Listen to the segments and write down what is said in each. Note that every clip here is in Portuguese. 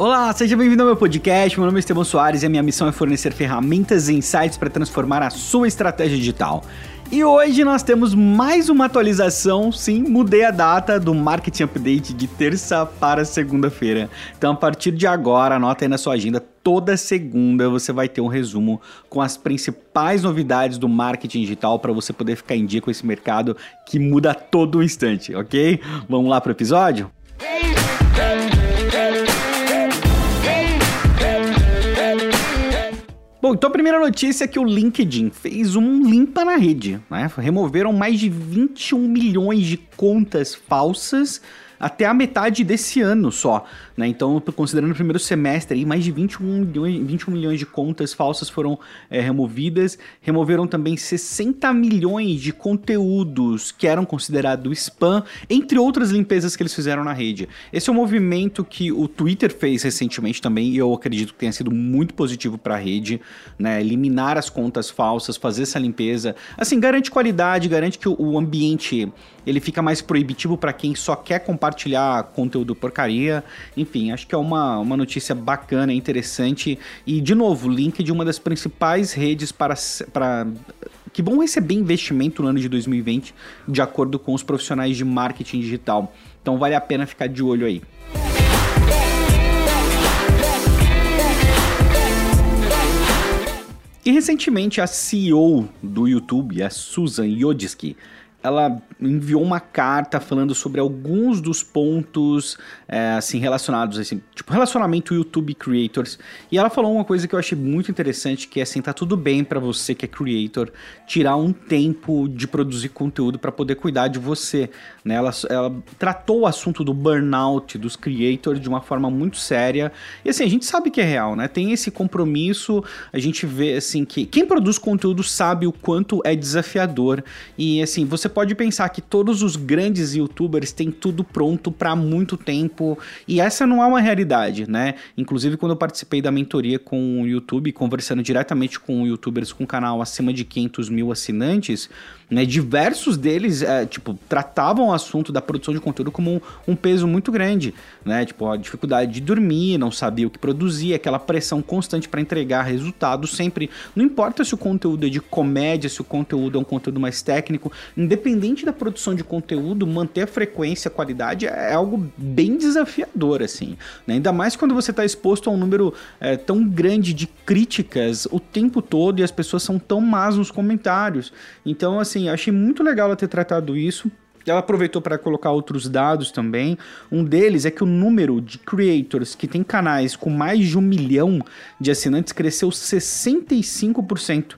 Olá, seja bem-vindo ao meu podcast. Meu nome é Estevão Soares e a minha missão é fornecer ferramentas e insights para transformar a sua estratégia digital. E hoje nós temos mais uma atualização, sim, mudei a data do Marketing Update de terça para segunda-feira. Então, a partir de agora, anota aí na sua agenda, toda segunda você vai ter um resumo com as principais novidades do marketing digital para você poder ficar em dia com esse mercado que muda todo instante, ok? Vamos lá para o episódio? Bom, então a primeira notícia é que o LinkedIn fez um limpa na rede, né? Removeram mais de 21 milhões de contas falsas até a metade desse ano só. Né? Então, considerando o primeiro semestre, mais de 21 milhões, 21 milhões de contas falsas foram é, removidas. Removeram também 60 milhões de conteúdos que eram considerados spam, entre outras limpezas que eles fizeram na rede. Esse é um movimento que o Twitter fez recentemente também, e eu acredito que tenha sido muito positivo para a rede, né? Eliminar as contas falsas, fazer essa limpeza. Assim, garante qualidade, garante que o ambiente ele fica mais proibitivo para quem só quer compartilhar conteúdo porcaria. Enfim, acho que é uma, uma notícia bacana, interessante. E, de novo, link de uma das principais redes para, para que vão receber investimento no ano de 2020, de acordo com os profissionais de marketing digital. Então vale a pena ficar de olho aí. E recentemente a CEO do YouTube, a Susan Yodiski, ela enviou uma carta falando sobre alguns dos pontos é, assim relacionados assim, tipo relacionamento YouTube creators. E ela falou uma coisa que eu achei muito interessante, que é assim, tá tudo bem para você que é creator tirar um tempo de produzir conteúdo para poder cuidar de você, né? Ela, ela tratou o assunto do burnout dos creators de uma forma muito séria. E assim, a gente sabe que é real, né? Tem esse compromisso, a gente vê assim que quem produz conteúdo sabe o quanto é desafiador e assim, você pode pensar que todos os grandes youtubers têm tudo pronto para muito tempo e essa não é uma realidade, né? Inclusive, quando eu participei da mentoria com o YouTube, conversando diretamente com youtubers com canal acima de 500 mil assinantes, né, diversos deles, é, tipo, tratavam o assunto da produção de conteúdo como um, um, peso muito grande, né? Tipo, a dificuldade de dormir, não sabia o que produzir, aquela pressão constante para entregar resultado sempre. Não importa se o conteúdo é de comédia, se o conteúdo é um conteúdo mais técnico, independente da produção de conteúdo, manter a frequência, a qualidade é algo bem desafiador, assim. Né? Ainda mais quando você está exposto a um número é, tão grande de críticas o tempo todo e as pessoas são tão más nos comentários. Então, assim, assim, achei muito legal ela ter tratado isso. Ela aproveitou para colocar outros dados também. Um deles é que o número de creators que tem canais com mais de um milhão de assinantes cresceu 65%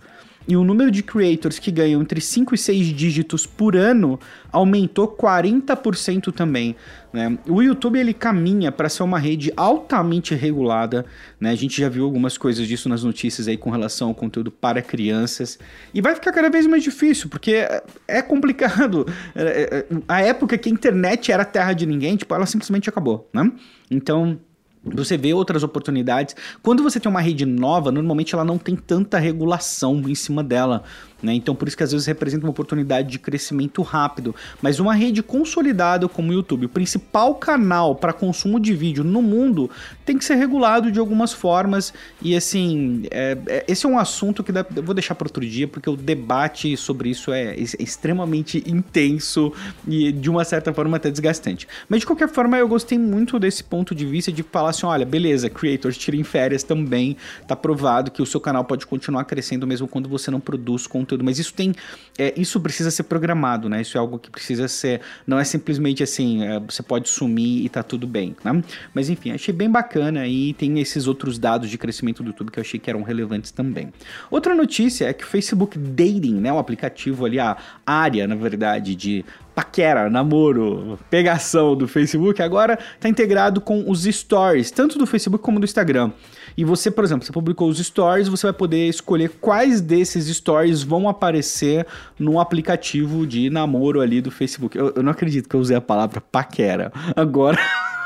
e o número de creators que ganham entre 5 e 6 dígitos por ano aumentou 40% também. Né? O YouTube ele caminha para ser uma rede altamente regulada. Né? A gente já viu algumas coisas disso nas notícias aí com relação ao conteúdo para crianças. E vai ficar cada vez mais difícil, porque é complicado. É, é, a época que a internet era terra de ninguém, tipo, ela simplesmente acabou. Né? Então você vê outras oportunidades. Quando você tem uma rede nova, normalmente ela não tem tanta regulação em cima dela. Né? Então, por isso que às vezes representa uma oportunidade de crescimento rápido. Mas uma rede consolidada como o YouTube, o principal canal para consumo de vídeo no mundo, tem que ser regulado de algumas formas. E assim, é, é, esse é um assunto que dá, vou deixar para outro dia, porque o debate sobre isso é, é extremamente intenso e de uma certa forma até desgastante. Mas de qualquer forma, eu gostei muito desse ponto de vista de falar assim: olha, beleza, creators, tirem férias também. Tá provado que o seu canal pode continuar crescendo mesmo quando você não produz conteúdo mas isso tem, é, isso precisa ser programado, né? Isso é algo que precisa ser, não é simplesmente assim, é, você pode sumir e tá tudo bem, né? Mas enfim, achei bem bacana e tem esses outros dados de crescimento do YouTube que eu achei que eram relevantes também. Outra notícia é que o Facebook Dating, né, o aplicativo ali, a área, na verdade, de paquera, namoro, pegação do Facebook, agora está integrado com os stories, tanto do Facebook como do Instagram. E você, por exemplo, você publicou os stories, você vai poder escolher quais desses stories vão aparecer no aplicativo de namoro ali do Facebook. Eu, eu não acredito que eu usei a palavra paquera. Agora.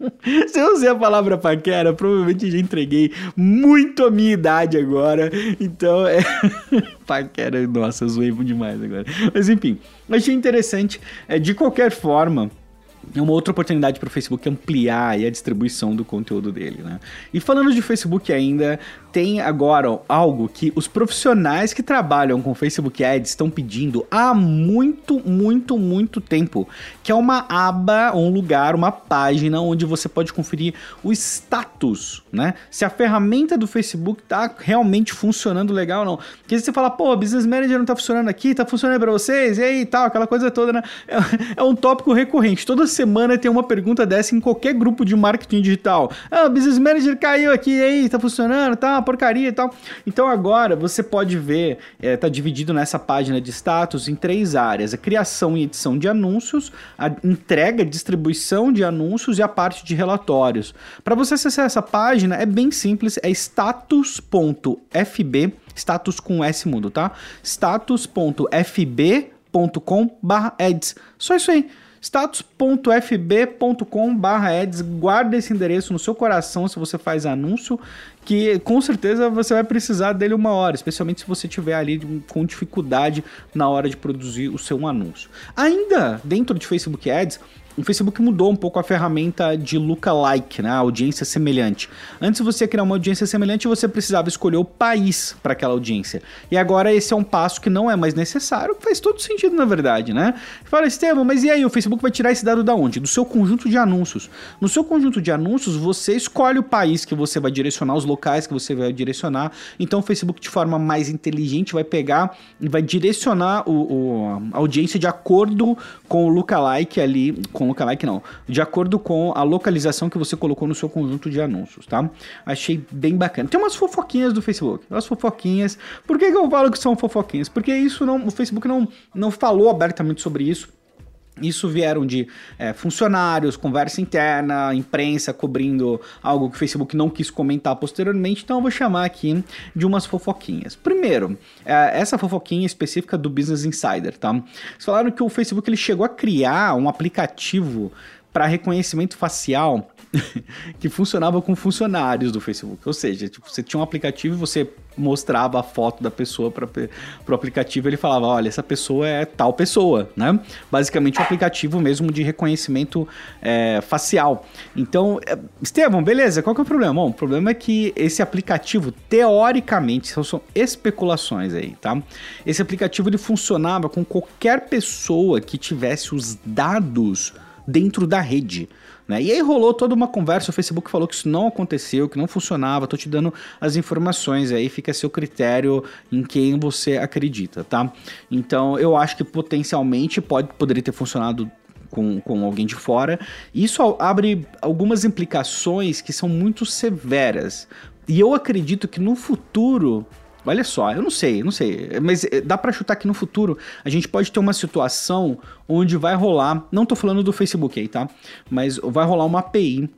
Se eu usei a palavra paquera, provavelmente já entreguei muito a minha idade agora. Então é. paquera, nossa, eu zoei demais agora. Mas enfim, achei interessante. É, de qualquer forma. é uma outra oportunidade para o Facebook ampliar a distribuição do conteúdo dele, né? E falando de Facebook ainda, tem agora algo que os profissionais que trabalham com Facebook Ads estão pedindo há muito, muito, muito tempo, que é uma aba, um lugar, uma página onde você pode conferir o status, né? Se a ferramenta do Facebook está realmente funcionando legal ou não. Porque você fala, pô, Business Manager não está funcionando aqui, está funcionando para vocês, e aí tal, aquela coisa toda, né? É, é um tópico recorrente. Toda semana tem uma pergunta dessa em qualquer grupo de marketing digital. Ah, Business Manager caiu aqui, e aí, tá funcionando, tá, porcaria e tal. Então agora você pode ver, é, tá dividido nessa página de status em três áreas: a criação e edição de anúncios, a entrega, distribuição de anúncios e a parte de relatórios. Para você acessar essa página é bem simples, é status.fb, status com S mudo, tá? status.fb.com/ads. Só isso aí status.fb.com/ads. Guarda esse endereço no seu coração se você faz anúncio, que com certeza você vai precisar dele uma hora, especialmente se você tiver ali com dificuldade na hora de produzir o seu anúncio. Ainda dentro de Facebook Ads, o Facebook mudou um pouco a ferramenta de lookalike, né? Audiência semelhante. Antes você criar uma audiência semelhante, você precisava escolher o país para aquela audiência. E agora esse é um passo que não é mais necessário, faz todo sentido na verdade, né? Fala, Estevam, mas e aí? O Facebook vai tirar esse dado da onde? Do seu conjunto de anúncios. No seu conjunto de anúncios, você escolhe o país que você vai direcionar, os locais que você vai direcionar. Então o Facebook, de forma mais inteligente, vai pegar e vai direcionar o, o a audiência de acordo com o lookalike ali com lookalike não, de acordo com a localização que você colocou no seu conjunto de anúncios, tá? Achei bem bacana. Tem umas fofoquinhas do Facebook, umas fofoquinhas. Por que, que eu falo que são fofoquinhas? Porque isso não, o Facebook não, não falou abertamente sobre isso isso vieram de é, funcionários, conversa interna, imprensa cobrindo algo que o Facebook não quis comentar posteriormente, então eu vou chamar aqui de umas fofoquinhas. Primeiro, é, essa fofoquinha específica do Business Insider, tá? Eles falaram que o Facebook ele chegou a criar um aplicativo para reconhecimento facial que funcionava com funcionários do Facebook. Ou seja, tipo, você tinha um aplicativo e você mostrava a foto da pessoa para o aplicativo ele falava, olha, essa pessoa é tal pessoa, né? Basicamente um aplicativo mesmo de reconhecimento é, facial. Então, é, Estevão, beleza, qual que é o problema? Bom, o problema é que esse aplicativo, teoricamente, são, são especulações aí, tá? Esse aplicativo ele funcionava com qualquer pessoa que tivesse os dados dentro da rede. Né? E aí rolou toda uma conversa, o Facebook falou que isso não aconteceu, que não funcionava, tô te dando as informações aí, fica a seu critério em quem você acredita, tá? Então eu acho que potencialmente pode, poderia ter funcionado com, com alguém de fora. Isso abre algumas implicações que são muito severas. E eu acredito que no futuro Olha só, eu não sei, não sei, mas eh, dá para chutar que no futuro a gente pode ter uma situação onde vai rolar, não tô falando do Facebook aí, tá? Mas vai rolar uma API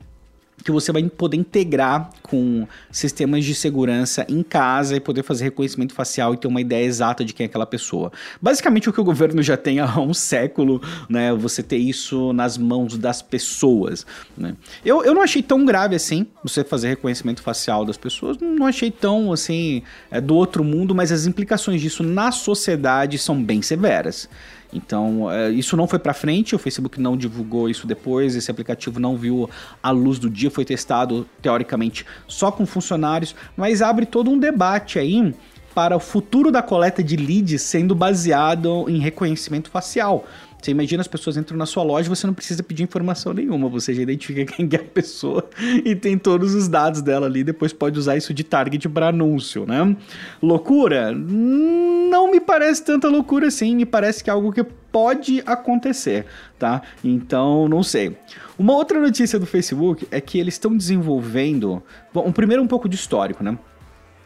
que você vai poder integrar com sistemas de segurança em casa e poder fazer reconhecimento facial e ter uma ideia exata de quem é aquela pessoa. Basicamente o que o governo já tem há um século, né? Você ter isso nas mãos das pessoas, né? Eu, eu não achei tão grave assim você fazer reconhecimento facial das pessoas, não achei tão assim é, do outro mundo, mas as implicações disso na sociedade são bem severas. Então, é, isso não foi para frente, o Facebook não divulgou isso depois, esse aplicativo não viu a luz do dia, foi testado teoricamente só com funcionários, mas abre todo um debate aí para o futuro da coleta de leads sendo baseado em reconhecimento facial. Você imagina as pessoas entram na sua loja, você não precisa pedir informação nenhuma, você já identifica quem é a pessoa e tem todos os dados dela ali, depois pode usar isso de target para anúncio, né? Loucura? Não me parece tanta loucura assim, me parece que é algo que pode acontecer, tá? Então, não sei. Uma outra notícia do Facebook é que eles estão desenvolvendo, bom, primeiro um pouco de histórico, né?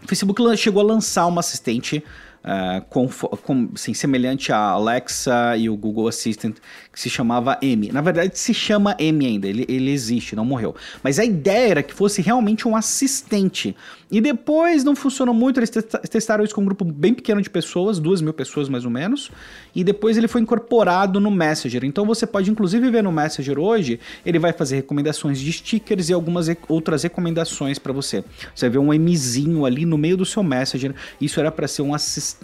O Facebook chegou a lançar uma assistente uh, com, com, assim, semelhante a Alexa e o Google Assistant, que se chamava M. Na verdade, se chama M ainda, ele, ele existe, não morreu. Mas a ideia era que fosse realmente um assistente. E depois não funcionou muito, eles testaram isso com um grupo bem pequeno de pessoas, duas mil pessoas mais ou menos, e depois ele foi incorporado no Messenger. Então você pode inclusive ver no Messenger hoje, ele vai fazer recomendações de stickers e algumas outras recomendações para você. Você ver um Mzinho ali no meio do seu Messenger, isso era para ser um assistente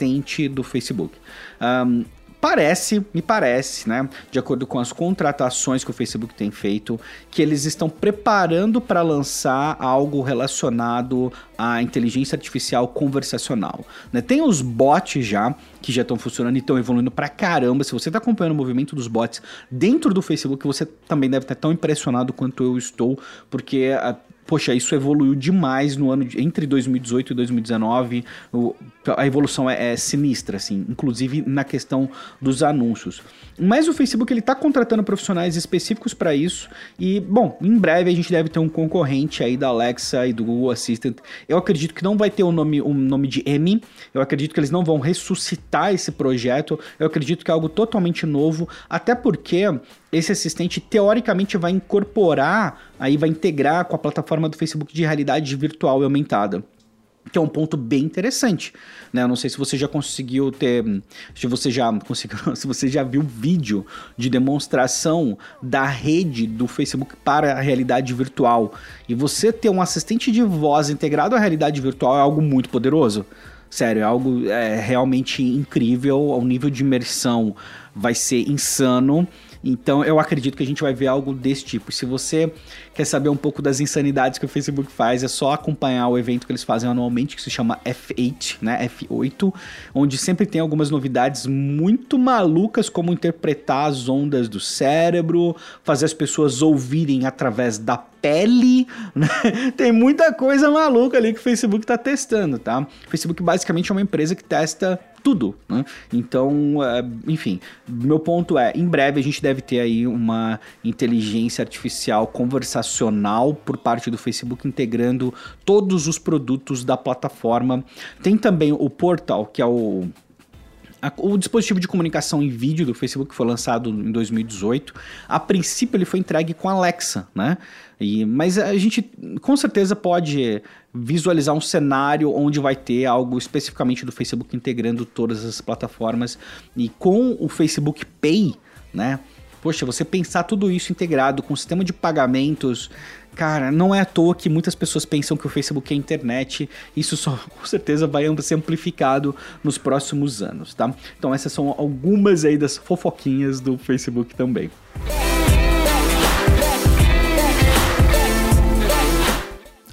do Facebook. Um, parece, me parece, né, de acordo com as contratações que o Facebook tem feito, que eles estão preparando para lançar algo relacionado à inteligência artificial conversacional. Né? Tem os bots já, que já estão funcionando e estão evoluindo pra caramba. Se você está acompanhando o movimento dos bots dentro do Facebook, você também deve estar tão impressionado quanto eu estou, porque a, poxa, isso evoluiu demais no ano de, entre 2018 e 2019. O, a evolução é, é, sinistra, assim, inclusive na questão dos anúncios. Mas o Facebook ele está contratando profissionais específicos para isso e, bom, em breve a gente deve ter um concorrente aí da Alexa e do Google Assistant. Eu acredito que não vai ter o um nome, um nome de M. Eu acredito que eles não vão ressuscitar esse projeto. Eu acredito que é algo totalmente novo, até porque esse assistente teoricamente vai incorporar, aí vai integrar com a plataforma do Facebook de realidade virtual e aumentada que é um ponto bem interessante, né? Eu não sei se você já conseguiu ter, se você já conseguiu, se você já viu vídeo de demonstração da rede do Facebook para a realidade virtual e você ter um assistente de voz integrado à realidade virtual é algo muito poderoso. Sério, é algo é, realmente incrível, o nível de imersão vai ser insano então eu acredito que a gente vai ver algo desse tipo. Se você quer saber um pouco das insanidades que o Facebook faz, é só acompanhar o evento que eles fazem anualmente, que se chama F8, né? F8, onde sempre tem algumas novidades muito malucas, como interpretar as ondas do cérebro, fazer as pessoas ouvirem através da pele, né? Tem muita coisa maluca ali que o Facebook está testando, tá? O Facebook basicamente é uma empresa que testa tudo, né? Então, é, enfim, meu ponto é, em breve a gente deve ter aí uma inteligência artificial conversacional por parte do Facebook integrando todos os produtos da plataforma. Tem também o Portal, que é o o dispositivo de comunicação em vídeo do Facebook foi lançado em 2018, a princípio ele foi entregue com Alexa, né? E, mas a gente com certeza pode visualizar um cenário onde vai ter algo especificamente do Facebook integrando todas as plataformas e com o Facebook Pay, né? Poxa, você pensar tudo isso integrado com o sistema de pagamentos, cara, não é à toa que muitas pessoas pensam que o Facebook é internet. Isso só com certeza vai ser amplificado nos próximos anos, tá? Então essas são algumas aí das fofoquinhas do Facebook também.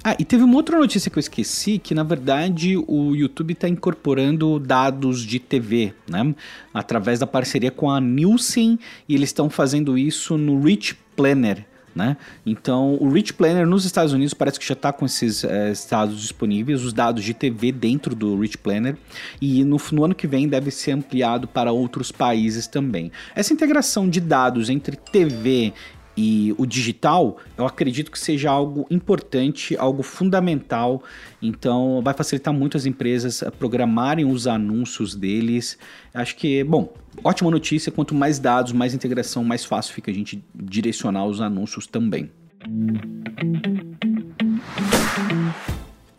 Ah, e teve uma outra notícia que eu esqueci, que na verdade o YouTube está incorporando dados de TV, né? Através da parceria com a Nielsen, e eles estão fazendo isso no Rich Planner, né? Então, o Rich Planner nos Estados Unidos parece que já está com esses é, dados disponíveis, os dados de TV dentro do Rich Planner, e no, no, ano que vem deve ser ampliado para outros países também. Essa integração de dados entre TV e o digital, eu acredito que seja algo importante, algo fundamental. Então, vai facilitar muito as empresas a programarem os anúncios deles. Acho que, bom, ótima notícia. Quanto mais dados, mais integração, mais fácil fica a gente direcionar os anúncios também.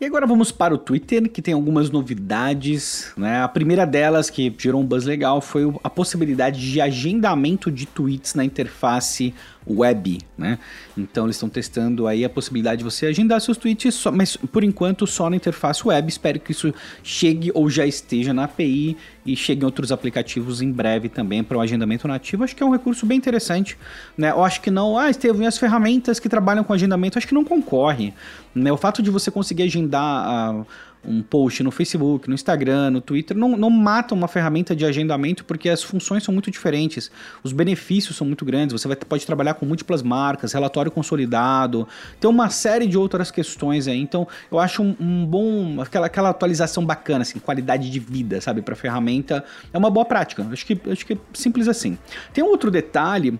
E agora vamos para o Twitter, que tem algumas novidades. Né? A primeira delas, que gerou um buzz legal, foi a possibilidade de agendamento de tweets na interface web, né? Então eles estão testando aí a possibilidade de você agendar seus tweets, só, mas por enquanto só na interface web. Espero que isso chegue ou já esteja na API e chegue em outros aplicativos em breve também para o agendamento nativo. Acho que é um recurso bem interessante, né? Eu acho que não, ah, Estevam, e as ferramentas que trabalham com agendamento, acho que não concorre, né? O fato de você conseguir agendar a um post no Facebook, no Instagram, no Twitter, não, não mata uma ferramenta de agendamento porque as funções são muito diferentes, os benefícios são muito grandes, você vai, pode trabalhar com múltiplas marcas, relatório consolidado, tem uma série de outras questões aí, então eu acho um, um bom, aquela, aquela atualização bacana, assim, qualidade de vida, sabe, para ferramenta, é uma boa prática, acho que, acho que é simples assim. Tem um outro detalhe,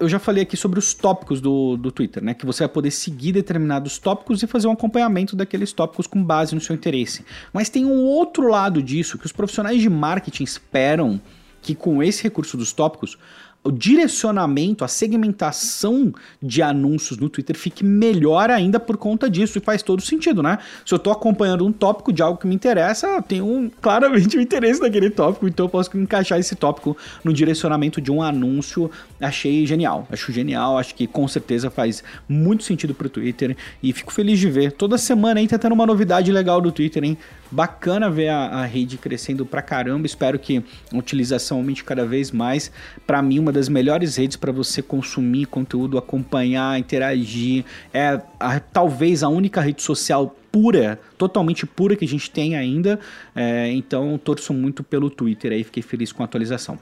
eu já falei aqui sobre os tópicos do, do Twitter, né, que você vai poder seguir determinados tópicos e fazer um acompanhamento daqueles tópicos com base no seu interesse interesse. Mas tem um outro lado disso que os profissionais de marketing esperam que com esse recurso dos tópicos o direcionamento, a segmentação de anúncios no Twitter fique melhor ainda por conta disso e faz todo sentido, né? Se eu estou acompanhando um tópico de algo que me interessa, eu tenho um, claramente um interesse naquele tópico, então eu posso encaixar esse tópico no direcionamento de um anúncio. Achei genial, acho genial, acho que com certeza faz muito sentido para o Twitter e fico feliz de ver. Toda semana aí tentando uma novidade legal do Twitter, hein? Bacana ver a, a rede crescendo pra caramba. Espero que a utilização aumente cada vez mais. Para mim, uma das melhores redes para você consumir conteúdo, acompanhar, interagir. É a, talvez a única rede social pura, totalmente pura que a gente tem ainda. É, então, torço muito pelo Twitter aí. Fiquei feliz com a atualização.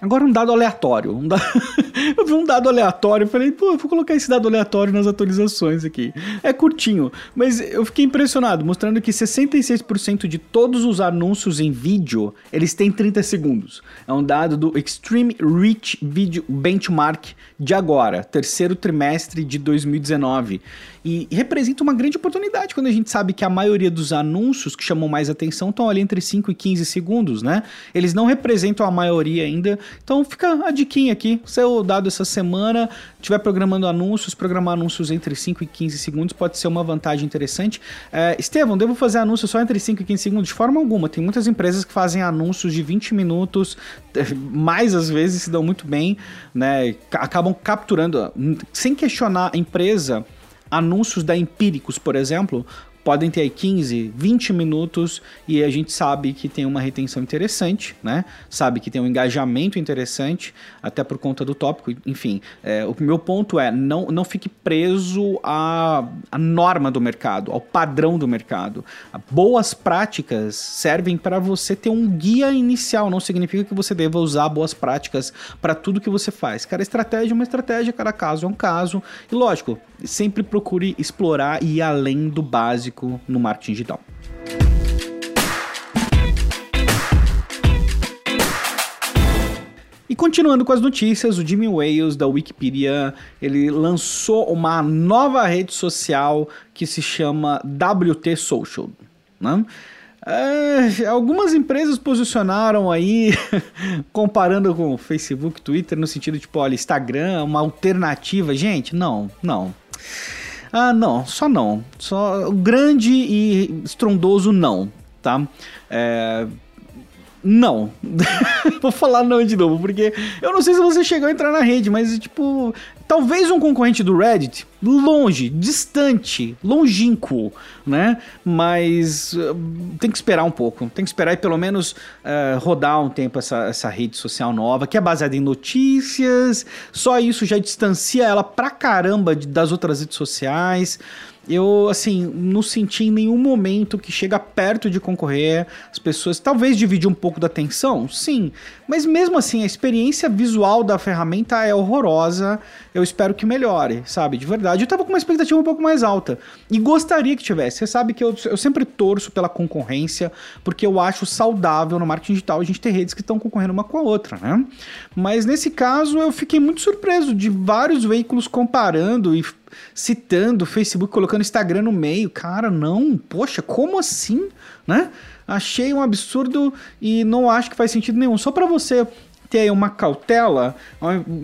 Agora um dado aleatório. Um da... eu vi um dado aleatório falei, pô, vou colocar esse dado aleatório nas atualizações aqui. É curtinho, mas eu fiquei impressionado, mostrando que 66% de todos os anúncios em vídeo, eles têm 30 segundos. É um dado do Extreme Reach Video Benchmark de agora, terceiro trimestre de 2019. E representa uma grande oportunidade quando a gente sabe que a maioria dos anúncios que chamam mais atenção estão ali entre 5 e 15 segundos, né? Eles não representam a maioria ainda. Então fica a diquinha aqui. Se eu dado essa semana, estiver programando anúncios, programar anúncios entre 5 e 15 segundos pode ser uma vantagem interessante. É, Estevão, devo fazer anúncios só entre 5 e 15 segundos? De forma alguma. Tem muitas empresas que fazem anúncios de 20 minutos, mais às vezes se dão muito bem, né? Acabam capturando, sem questionar a empresa anúncios da Empíricos, por exemplo, podem ter aí 15, 20 minutos e a gente sabe que tem uma retenção interessante, né? Sabe que tem um engajamento interessante, até por conta do tópico. Enfim, é, o meu ponto é não, não fique preso à, à norma do mercado, ao padrão do mercado. Boas práticas servem para você ter um guia inicial, não significa que você deva usar boas práticas para tudo que você faz. Cada estratégia é uma estratégia, cada caso é um caso. E lógico, sempre procure explorar e ir além do básico no marketing digital. E continuando com as notícias, o Jimmy Wales da Wikipedia, ele lançou uma nova rede social que se chama WT Social, né? É, algumas empresas posicionaram aí, comparando com Facebook, Twitter, no sentido tipo, olha, Instagram, uma alternativa. Gente, não, não. Ah, não, só não. Só grande e estrondoso não, tá? É, não. Vou falar não de novo, porque eu não sei se você chegou a entrar na rede, mas tipo, talvez um concorrente do Reddit, longe, distante, longínquo, né? Mas uh, tem que esperar um pouco, tem que esperar e pelo menos uh, rodar um tempo essa, essa rede social nova, que é baseada em notícias, só isso já distancia ela pra caramba das outras redes sociais eu, assim, não senti em nenhum momento que chega perto de concorrer. As pessoas, talvez dividir um pouco da atenção, sim, mas mesmo assim, a experiência visual da ferramenta é horrorosa. Eu espero que melhore, sabe? De verdade. Eu tava com uma expectativa um pouco mais alta e gostaria que tivesse. Você sabe que eu, eu sempre torço pela concorrência, porque eu acho saudável no marketing digital a gente ter redes que estão concorrendo uma com a outra, né? Mas nesse caso, eu fiquei muito surpreso de vários veículos comparando e citando Facebook, colocando Instagram no meio. Cara, não, poxa, como assim, né? Achei um absurdo e não acho que faz sentido nenhum. Só para você ter uma cautela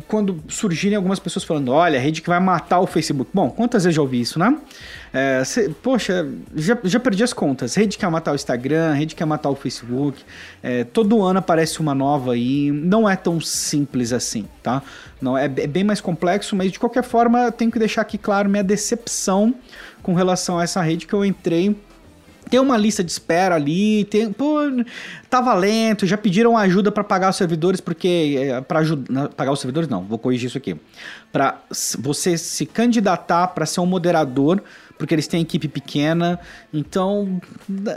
quando surgirem algumas pessoas falando: olha, a rede que vai matar o Facebook. Bom, quantas vezes já ouvi isso, né? É, cê, poxa, já, já perdi as contas. Rede quer matar o Instagram, rede quer matar o Facebook. É, todo ano aparece uma nova aí. Não é tão simples assim, tá? Não, é, é bem mais complexo, mas de qualquer forma, tenho que deixar aqui claro minha decepção com relação a essa rede que eu entrei tem uma lista de espera ali, tem, pô, tava lento, já pediram ajuda para pagar os servidores, porque é, para ajudar, pagar os servidores não, vou corrigir isso aqui. Para você se candidatar para ser um moderador, porque eles têm equipe pequena, então,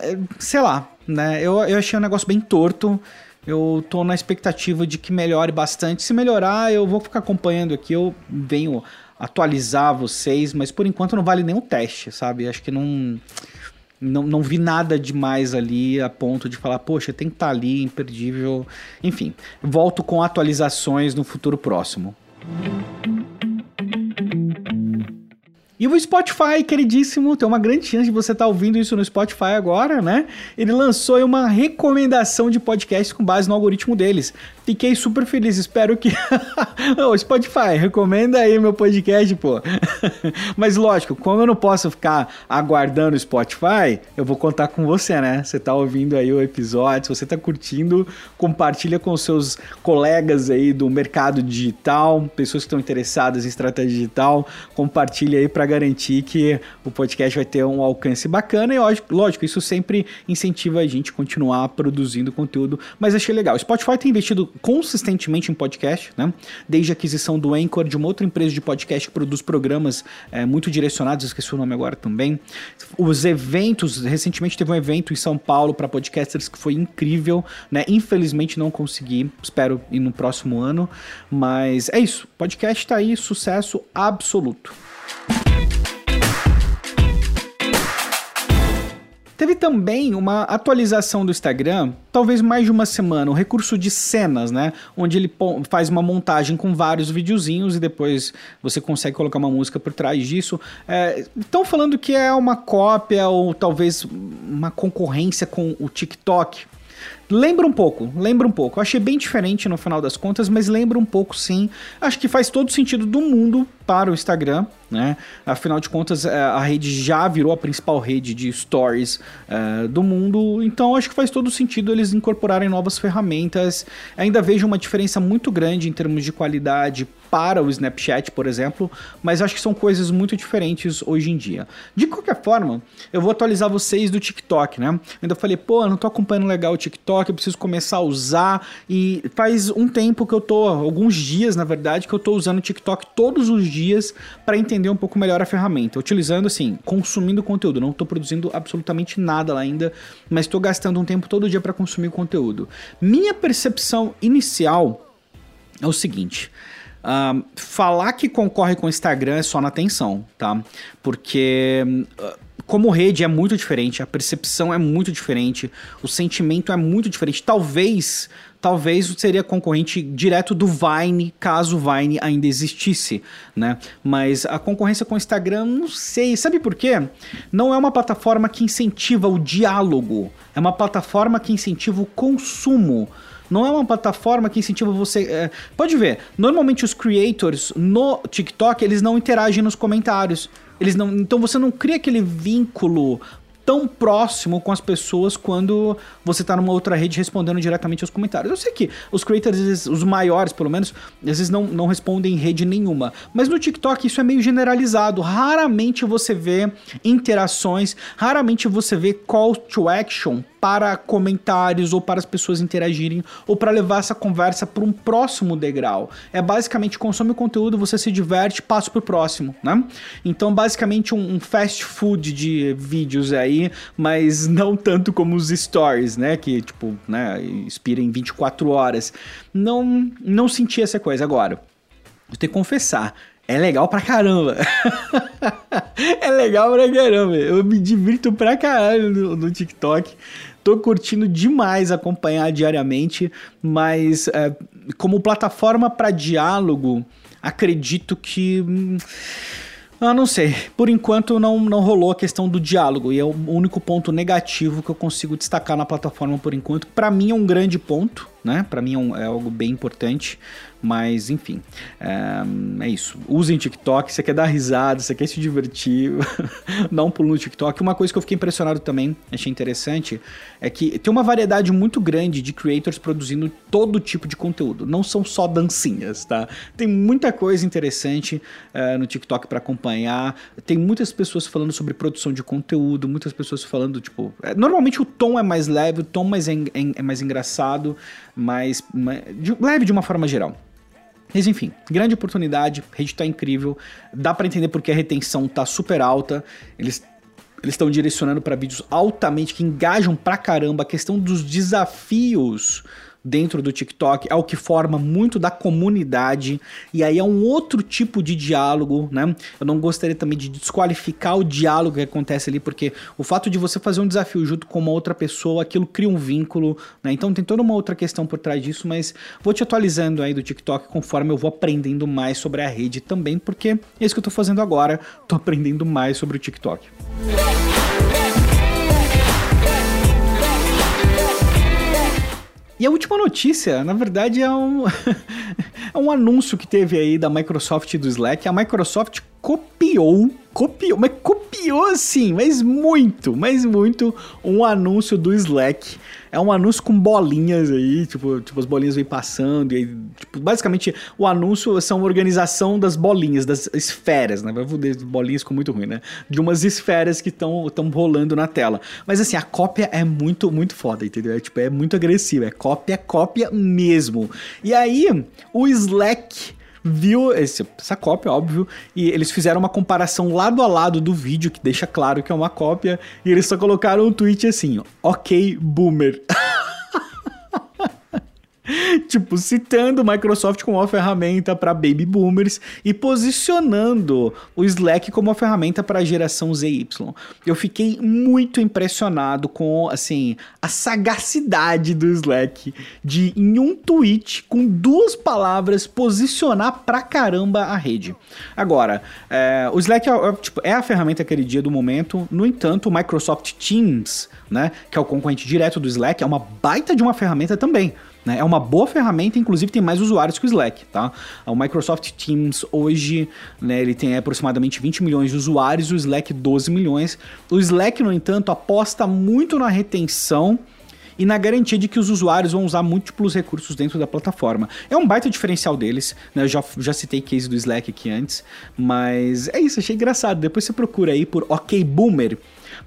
é, sei lá, né? Eu, eu achei um negócio bem torto. Eu tô na expectativa de que melhore bastante. Se melhorar, eu vou ficar acompanhando aqui, eu venho atualizar vocês, mas por enquanto não vale nenhum teste, sabe? Acho que não não, não vi nada demais ali a ponto de falar, poxa, tem que estar tá ali, imperdível. Enfim, volto com atualizações no futuro próximo. E o Spotify, queridíssimo, tem uma grande chance de você estar tá ouvindo isso no Spotify agora, né? Ele lançou uma recomendação de podcast com base no algoritmo deles. Fiquei super feliz, espero que. Ô, Spotify, recomenda aí meu podcast, pô. Mas lógico, como eu não posso ficar aguardando o Spotify, eu vou contar com você, né? Você tá ouvindo aí o episódio, se você tá curtindo, compartilha com seus colegas aí do mercado digital, pessoas que estão interessadas em estratégia digital, compartilha aí para garantir que o podcast vai ter um alcance bacana e lógico, isso sempre incentiva a gente a continuar produzindo conteúdo, mas achei legal. O Spotify tem investido consistentemente em podcast, né? Desde a aquisição do Anchor, de uma outra empresa de podcast que produz programas é, muito direcionados, esqueci o nome agora também. Os eventos, recentemente teve um evento em São Paulo para podcasters que foi incrível, né? Infelizmente não consegui, espero ir no próximo ano, mas é isso. Podcast tá aí, sucesso absoluto. Teve também uma atualização do Instagram, talvez mais de uma semana, um recurso de cenas, né? Onde ele faz uma montagem com vários videozinhos e depois você consegue colocar uma música por trás disso. Estão é, falando que é uma cópia ou talvez uma concorrência com o TikTok. Lembra um pouco, lembra um pouco. Eu achei bem diferente no final das contas, mas lembra um pouco sim. Acho que faz todo sentido do mundo para o Instagram, né? Afinal de contas, é, a rede já virou a principal rede de stories uh, do mundo, então acho que faz todo sentido eles incorporarem novas ferramentas. Ainda vejo uma diferença muito grande em termos de qualidade para o Snapchat, por exemplo, mas acho que são coisas muito diferentes hoje em dia. De qualquer forma, eu vou atualizar vocês do TikTok, né? Ainda falei, pô, eu não tô acompanhando legal o TikTok, eu preciso começar a usar e faz um tempo que eu tô, alguns dias na verdade, que eu tô usando o TikTok todos os dias para entender um pouco melhor a ferramenta, utilizando assim, consumindo conteúdo. Não estou produzindo absolutamente nada lá ainda, mas estou gastando um tempo todo dia para consumir conteúdo. Minha percepção inicial é o seguinte. Uh, falar que concorre com o Instagram é só na atenção, tá? Porque uh, como rede é muito diferente, a percepção é muito diferente, o sentimento é muito diferente. Talvez talvez seria concorrente direto do Vine, caso o Vine ainda existisse, né? Mas a concorrência com o Instagram, não sei. Sabe por quê? Não é uma plataforma que incentiva o diálogo, é uma plataforma que incentiva o consumo. Não é uma plataforma que incentiva você. É, pode ver, normalmente os creators no TikTok eles não interagem nos comentários. Eles não, então você não cria aquele vínculo tão próximo com as pessoas quando você tá numa outra rede respondendo diretamente aos comentários. Eu sei que os creators, os maiores pelo menos, às vezes não, não respondem em rede nenhuma. Mas no TikTok isso é meio generalizado. Raramente você vê interações, raramente você vê call to action para comentários ou para as pessoas interagirem ou para levar essa conversa para um próximo degrau. É basicamente consome o conteúdo, você se diverte, passa para o próximo, né? Então, basicamente um, um, fast food de vídeos aí, mas não tanto como os stories, né? Que tipo, né, expira em 24 horas. Não, não senti essa coisa agora. Vou ter que confessar, é legal pra caramba. é legal pra caramba. Eu me divirto pra caralho no, no TikTok. Tô curtindo demais acompanhar diariamente, mas é, como plataforma para diálogo, acredito que. Hum, ah, não sei. Por enquanto não, não rolou a questão do diálogo e é o único ponto negativo que eu consigo destacar na plataforma por enquanto. Para mim é um grande ponto, né? Para mim é, um, é, algo bem importante, mas enfim, é, é, isso. Usem TikTok, você quer dar risada, você quer se divertir, dá um pulo no TikTok. Uma coisa que eu fiquei impressionado também, achei interessante, é que tem uma variedade muito grande de creators produzindo todo tipo de conteúdo. Não são só dancinhas, tá? Tem muita coisa interessante uh, no TikTok para acompanhar. Tem muitas pessoas falando sobre produção de conteúdo, muitas pessoas falando, tipo. É, normalmente o tom é mais leve, o tom mais é, é, é mais engraçado, mais, mais de, leve de uma forma geral. Mas enfim, grande oportunidade, rede tá incrível, dá para entender porque a retenção tá super alta, eles eles estão direcionando para vídeos altamente que engajam pra caramba a questão dos desafios dentro do TikTok, é o que forma muito da comunidade, e aí é um outro tipo de diálogo, né? Eu não gostaria também de desqualificar o diálogo que acontece ali, porque o fato de você fazer um desafio junto com uma outra pessoa, aquilo cria um vínculo, né? Então tem toda uma outra questão por trás disso, mas vou te atualizando aí do TikTok conforme eu vou aprendendo mais sobre a rede também, porque é isso que eu tô fazendo agora, tô aprendendo mais sobre o TikTok. E a última notícia, na verdade, é um, é um anúncio que teve aí da Microsoft e do Slack. A Microsoft copiou, copiou, mas copiou sim, mas muito, mas muito um anúncio do Slack é um anúncio com bolinhas aí, tipo, tipo as bolinhas vêm passando, e aí, tipo, basicamente o anúncio são organização das bolinhas, das esferas, né? Bolinhas com muito ruim, né? De umas esferas que estão rolando na tela. Mas assim, a cópia é muito, muito foda, entendeu? É, tipo, é muito agressiva, é cópia, cópia mesmo. E aí, o Slack viu esse, essa cópia, óbvio, e eles fizeram uma comparação lado a lado do vídeo, que deixa claro que é uma cópia, e eles só colocaram um tweet assim, ok, boomer. tipo, citando Microsoft como uma ferramenta para baby boomers e posicionando o Slack como uma ferramenta para a geração ZY. Eu fiquei muito impressionado com, assim, a sagacidade do Slack de, em um tweet, com duas palavras, posicionar pra caramba a rede. Agora, é, o Slack é, é, tipo, é a ferramenta queridinha do momento, no entanto, o Microsoft Teams, né, que é o concorrente direto do Slack, é uma baita de uma ferramenta também. Né? É uma boa ferramenta, inclusive tem mais usuários que o Slack, tá? O Microsoft Teams hoje, né, ele tem aproximadamente 20 milhões de usuários, o Slack 12 milhões. O Slack, no entanto, aposta muito na retenção e na garantia de que os usuários vão usar múltiplos recursos dentro da plataforma. É um baita diferencial deles, né? Eu já, já citei case do Slack aqui antes, mas é isso, achei engraçado. Depois você procura aí por OK Boomer,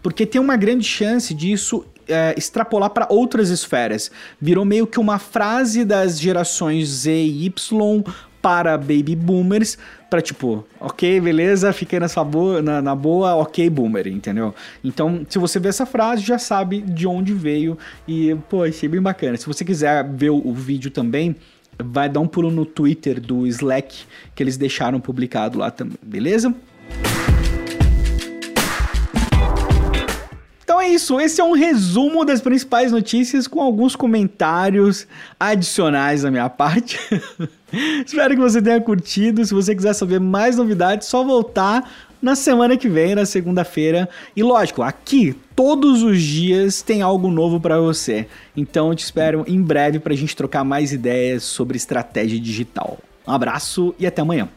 porque tem uma grande chance disso é, extrapolar para outras esferas. Virou meio que uma frase das gerações Z e Y para baby boomers, para tipo, ok, beleza, fiquei nessa boa, na, na, boa, ok, boomer, entendeu? Então, se você vê essa frase, já sabe de onde veio e, pô, achei bem bacana. Se você quiser ver o, o vídeo também, vai dar um pulo no Twitter do Slack, que eles deixaram publicado lá também, beleza? Então é isso, esse é um resumo das principais notícias com alguns comentários adicionais da minha parte. Espero que você tenha curtido. Se você quiser saber mais novidades, só voltar na semana que vem, na segunda-feira. E lógico, aqui todos os dias tem algo novo para você. Então eu te espero em breve para a gente trocar mais ideias sobre estratégia digital. Um abraço e até amanhã.